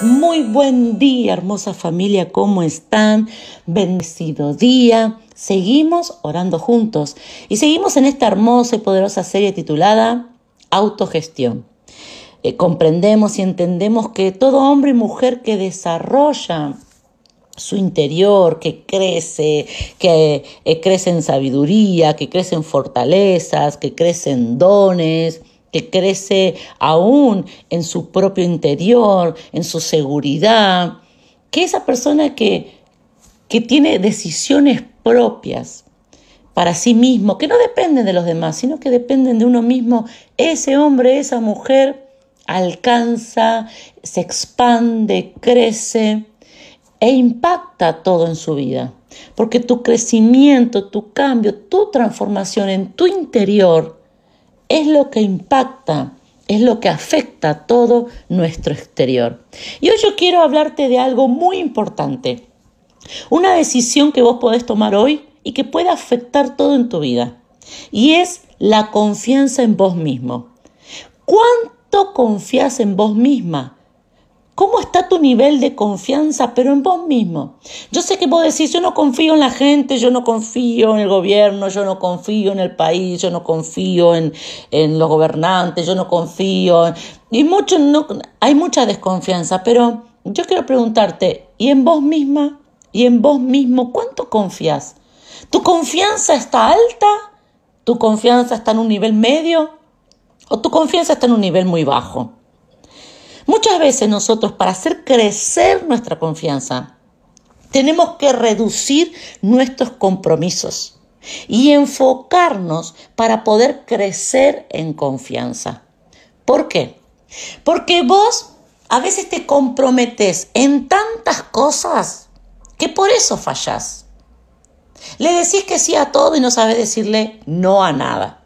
Muy buen día, hermosa familia, ¿cómo están? Bendecido día. Seguimos orando juntos y seguimos en esta hermosa y poderosa serie titulada Autogestión. Eh, comprendemos y entendemos que todo hombre y mujer que desarrolla su interior, que crece, que eh, crece en sabiduría, que crece en fortalezas, que crece en dones, que crece aún en su propio interior, en su seguridad, que esa persona que, que tiene decisiones propias para sí mismo, que no dependen de los demás, sino que dependen de uno mismo, ese hombre, esa mujer alcanza, se expande, crece e impacta todo en su vida. Porque tu crecimiento, tu cambio, tu transformación en tu interior es lo que impacta, es lo que afecta todo nuestro exterior. Y hoy yo quiero hablarte de algo muy importante, una decisión que vos podés tomar hoy y que puede afectar todo en tu vida. Y es la confianza en vos mismo. ¿Cuánto confías en vos misma? ¿Cómo está tu nivel de confianza, pero en vos mismo? Yo sé que vos decís, yo no confío en la gente, yo no confío en el gobierno, yo no confío en el país, yo no confío en, en los gobernantes, yo no confío. Y mucho, no, hay mucha desconfianza, pero yo quiero preguntarte, ¿y en vos misma? ¿Y en vos mismo cuánto confías? ¿Tu confianza está alta? ¿Tu confianza está en un nivel medio? ¿O tu confianza está en un nivel muy bajo? Muchas veces nosotros para hacer crecer nuestra confianza tenemos que reducir nuestros compromisos y enfocarnos para poder crecer en confianza. ¿Por qué? Porque vos a veces te comprometes en tantas cosas que por eso fallás. Le decís que sí a todo y no sabes decirle no a nada.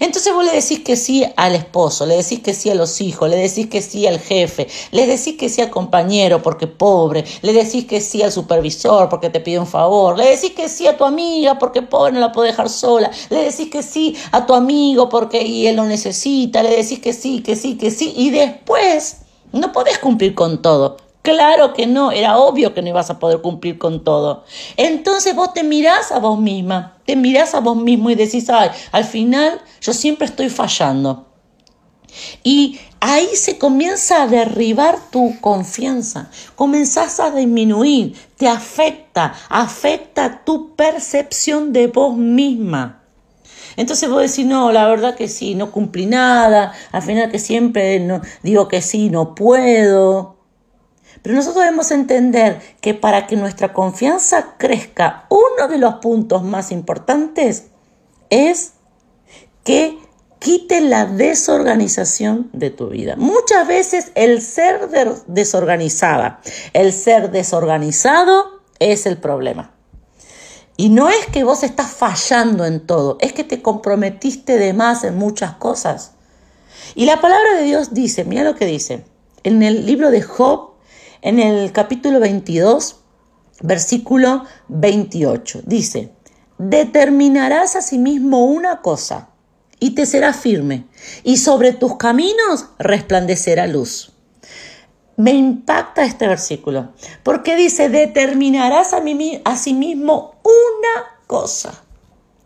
Entonces vos le decís que sí al esposo, le decís que sí a los hijos, le decís que sí al jefe, le decís que sí al compañero porque pobre, le decís que sí al supervisor porque te pide un favor, le decís que sí a tu amiga porque pobre no la puede dejar sola, le decís que sí a tu amigo porque y él lo necesita, le decís que sí, que sí, que sí, y después no podés cumplir con todo. Claro que no, era obvio que no ibas a poder cumplir con todo. Entonces vos te mirás a vos misma, te mirás a vos mismo y decís, ay, al final yo siempre estoy fallando. Y ahí se comienza a derribar tu confianza, comenzás a disminuir, te afecta, afecta tu percepción de vos misma. Entonces vos decís, no, la verdad que sí, no cumplí nada, al final que siempre no, digo que sí, no puedo. Pero nosotros debemos entender que para que nuestra confianza crezca, uno de los puntos más importantes es que quite la desorganización de tu vida. Muchas veces el ser desorganizada, el ser desorganizado es el problema. Y no es que vos estás fallando en todo, es que te comprometiste de más en muchas cosas. Y la palabra de Dios dice, mira lo que dice, en el libro de Job en el capítulo 22, versículo 28. Dice, determinarás a sí mismo una cosa y te será firme, y sobre tus caminos resplandecerá luz. Me impacta este versículo, porque dice, determinarás a, mí, a sí mismo una cosa.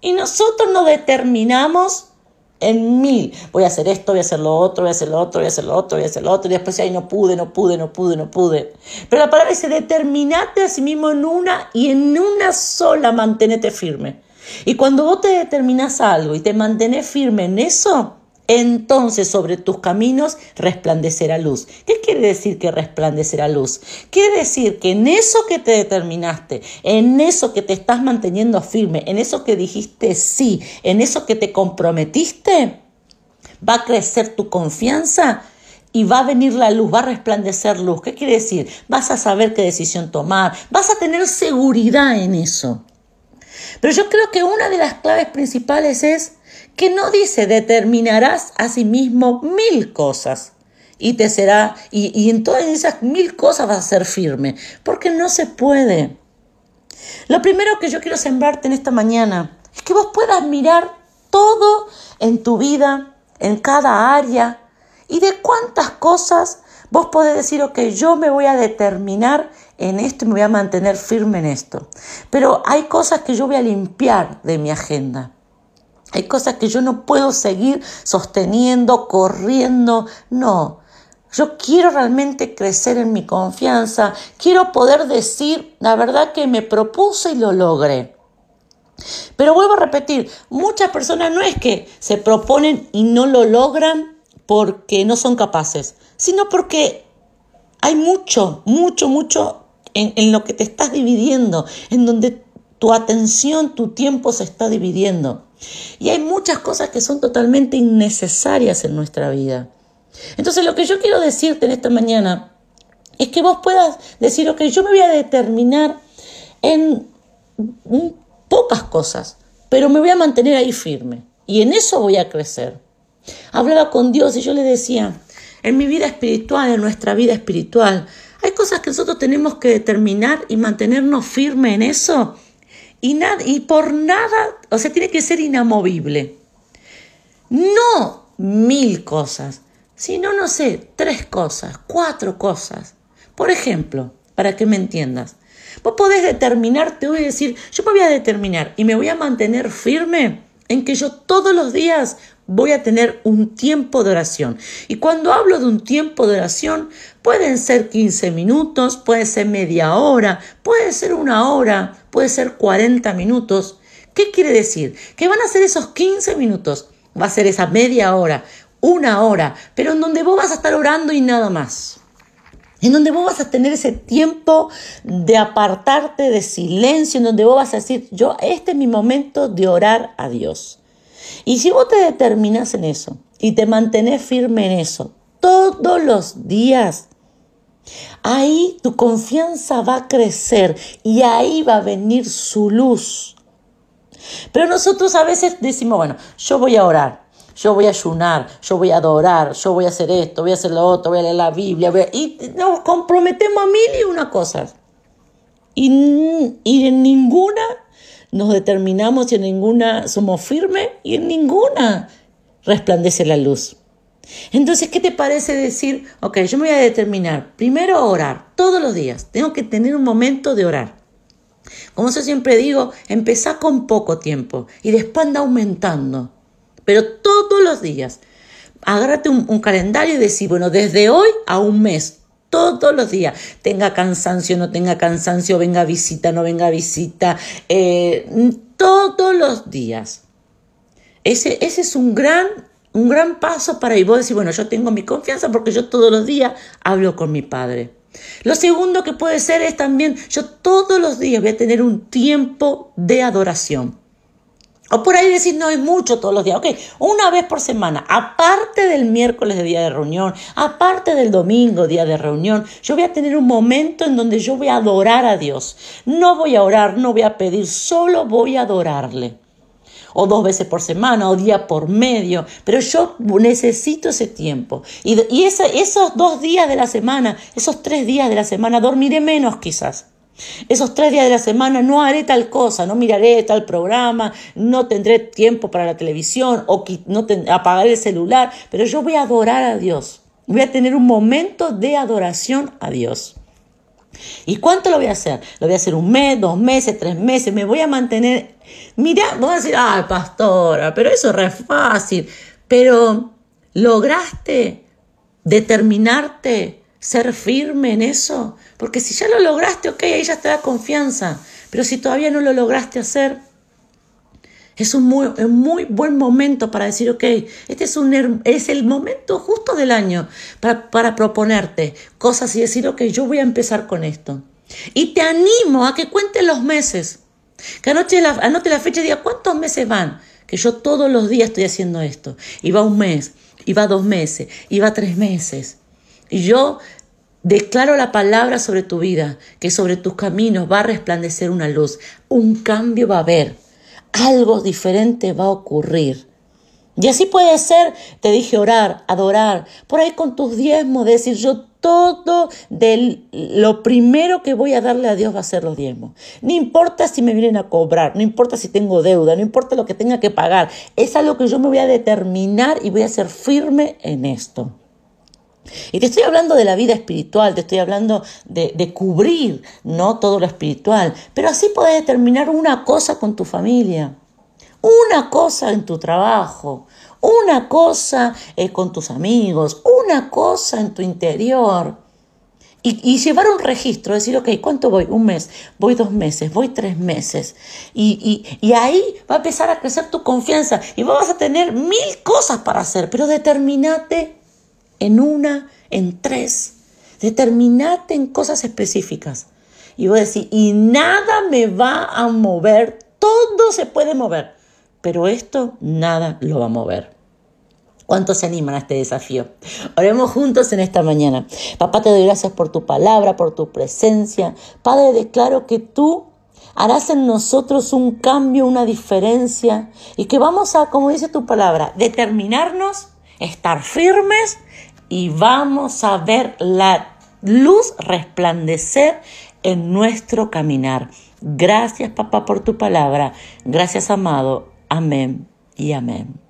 Y nosotros no determinamos en mil. Voy a hacer esto, voy a hacer lo otro, voy a hacer lo otro, voy a hacer lo otro, voy a hacer lo otro. Y después, ahí no pude, no pude, no pude, no pude. Pero la palabra dice, determinate a sí mismo en una y en una sola mantenete firme. Y cuando vos te determinas algo y te mantenés firme en eso, entonces sobre tus caminos resplandecerá luz. ¿Qué quiere decir que resplandecerá luz? Quiere decir que en eso que te determinaste, en eso que te estás manteniendo firme, en eso que dijiste sí, en eso que te comprometiste, va a crecer tu confianza y va a venir la luz, va a resplandecer luz. ¿Qué quiere decir? Vas a saber qué decisión tomar, vas a tener seguridad en eso. Pero yo creo que una de las claves principales es que no dice determinarás a sí mismo mil cosas y te será, y, en todas esas mil cosas vas a ser firme, porque no se puede. Lo primero que yo quiero sembrarte en esta mañana es que vos puedas mirar todo en tu vida, en cada área, y de cuántas cosas Vos podés decir, ok, yo me voy a determinar en esto y me voy a mantener firme en esto. Pero hay cosas que yo voy a limpiar de mi agenda. Hay cosas que yo no puedo seguir sosteniendo, corriendo. No, yo quiero realmente crecer en mi confianza. Quiero poder decir la verdad que me propuse y lo logré. Pero vuelvo a repetir, muchas personas no es que se proponen y no lo logran porque no son capaces, sino porque hay mucho, mucho, mucho en, en lo que te estás dividiendo, en donde tu atención, tu tiempo se está dividiendo. Y hay muchas cosas que son totalmente innecesarias en nuestra vida. Entonces lo que yo quiero decirte en esta mañana es que vos puedas decir, ok, yo me voy a determinar en pocas cosas, pero me voy a mantener ahí firme y en eso voy a crecer. Hablaba con Dios y yo le decía, en mi vida espiritual, en nuestra vida espiritual, hay cosas que nosotros tenemos que determinar y mantenernos firmes en eso y, por nada, o sea, tiene que ser inamovible. No mil cosas, sino, no sé, tres cosas, cuatro cosas. Por ejemplo, para que me entiendas, vos podés determinarte hoy y decir, yo me voy a determinar y me voy a mantener firme en que yo todos los días voy a tener un tiempo de oración. Y cuando hablo de un tiempo de oración, pueden ser 15 minutos, puede ser media hora, puede ser una hora, puede ser 40 minutos. ¿Qué quiere decir? Que van a ser esos 15 minutos, va a ser esa media hora, una hora, pero en donde vos vas a estar orando y nada más. En donde vos vas a tener ese tiempo de apartarte de silencio, en donde vos vas a decir, yo, este es mi momento de orar a Dios. Y si vos te determinas en eso y te mantenés firme en eso todos los días, ahí tu confianza va a crecer y ahí va a venir su luz. Pero nosotros a veces decimos, bueno, yo voy a orar, yo voy a ayunar, yo voy a adorar, yo voy a hacer esto, voy a hacer lo otro, voy a leer la Biblia, y nos comprometemos a mil y una cosas. Y, y en ninguna nos determinamos y en ninguna somos firmes y en ninguna resplandece la luz. Entonces, ¿qué te parece decir, ok, yo me voy a determinar, primero orar, todos los días, tengo que tener un momento de orar. Como yo siempre digo, empezá con poco tiempo y después anda aumentando, pero todos los días. Agárrate un, un calendario y decir, bueno, desde hoy a un mes, todos los días, tenga cansancio, no tenga cansancio, venga visita, no venga visita, eh, todos los días. Ese, ese es un gran, un gran paso para y vos decir, bueno, yo tengo mi confianza porque yo todos los días hablo con mi padre. Lo segundo que puede ser es también, yo todos los días voy a tener un tiempo de adoración. O por ahí decir, no es mucho todos los días. Ok, una vez por semana, aparte del miércoles de día de reunión, aparte del domingo día de reunión, yo voy a tener un momento en donde yo voy a adorar a Dios. No voy a orar, no voy a pedir, solo voy a adorarle. O dos veces por semana, o día por medio. Pero yo necesito ese tiempo. Y, y esos dos días de la semana, esos tres días de la semana, dormiré menos quizás. Esos tres días de la semana no haré tal cosa, no miraré tal programa, no tendré tiempo para la televisión o no apagaré el celular, pero yo voy a adorar a Dios. Voy a tener un momento de adoración a Dios. ¿Y cuánto lo voy a hacer? Lo voy a hacer un mes, dos meses, tres meses, me voy a mantener. Mira, voy a decir, ay, pastora, pero eso es fácil. Pero lograste determinarte ser firme en eso, porque si ya lo lograste, ok, ahí ya te da confianza, pero si todavía no lo lograste hacer, es un muy, muy buen momento para decir, ok, este es, un, es el momento justo del año para, para proponerte cosas y decir, ok, yo voy a empezar con esto. Y te animo a que cuentes los meses, que anote la, anote la fecha y diga, ¿cuántos meses van? Que yo todos los días estoy haciendo esto. Y va un mes, y va dos meses, y va tres meses. Yo declaro la palabra sobre tu vida, que sobre tus caminos va a resplandecer una luz, un cambio va a haber, algo diferente va a ocurrir. Y así puede ser, te dije orar, adorar, por ahí con tus diezmos, decir yo todo de lo primero que voy a darle a Dios va a ser los diezmos. No importa si me vienen a cobrar, no importa si tengo deuda, no importa lo que tenga que pagar, es algo que yo me voy a determinar y voy a ser firme en esto. Y te estoy hablando de la vida espiritual, te estoy hablando de, de, cubrir no todo lo espiritual, pero así puedes determinar una cosa con tu familia, una cosa en tu trabajo, una cosa eh, con tus amigos, una cosa en tu interior. Y, llevar un registro, decir, ok, ¿cuánto voy? Un mes, voy dos meses, voy tres meses. Y, ahí va a empezar a crecer tu confianza y vas a tener mil cosas para hacer, pero determinate en una, en tres. Determinate en cosas específicas. Y voy a decir, y nada me va a mover, todo se puede mover, pero esto nada lo va a mover. ¿Cuántos se animan a este desafío? Oremos juntos en esta mañana. Papá, te doy gracias por tu palabra, por tu presencia. Padre, declaro que tú harás en nosotros un cambio, una diferencia y que vamos a, como dice tu palabra, determinarnos, estar firmes y vamos a ver la luz resplandecer en nuestro caminar. Gracias, papá, por tu palabra. Gracias, amado. Amén y amén.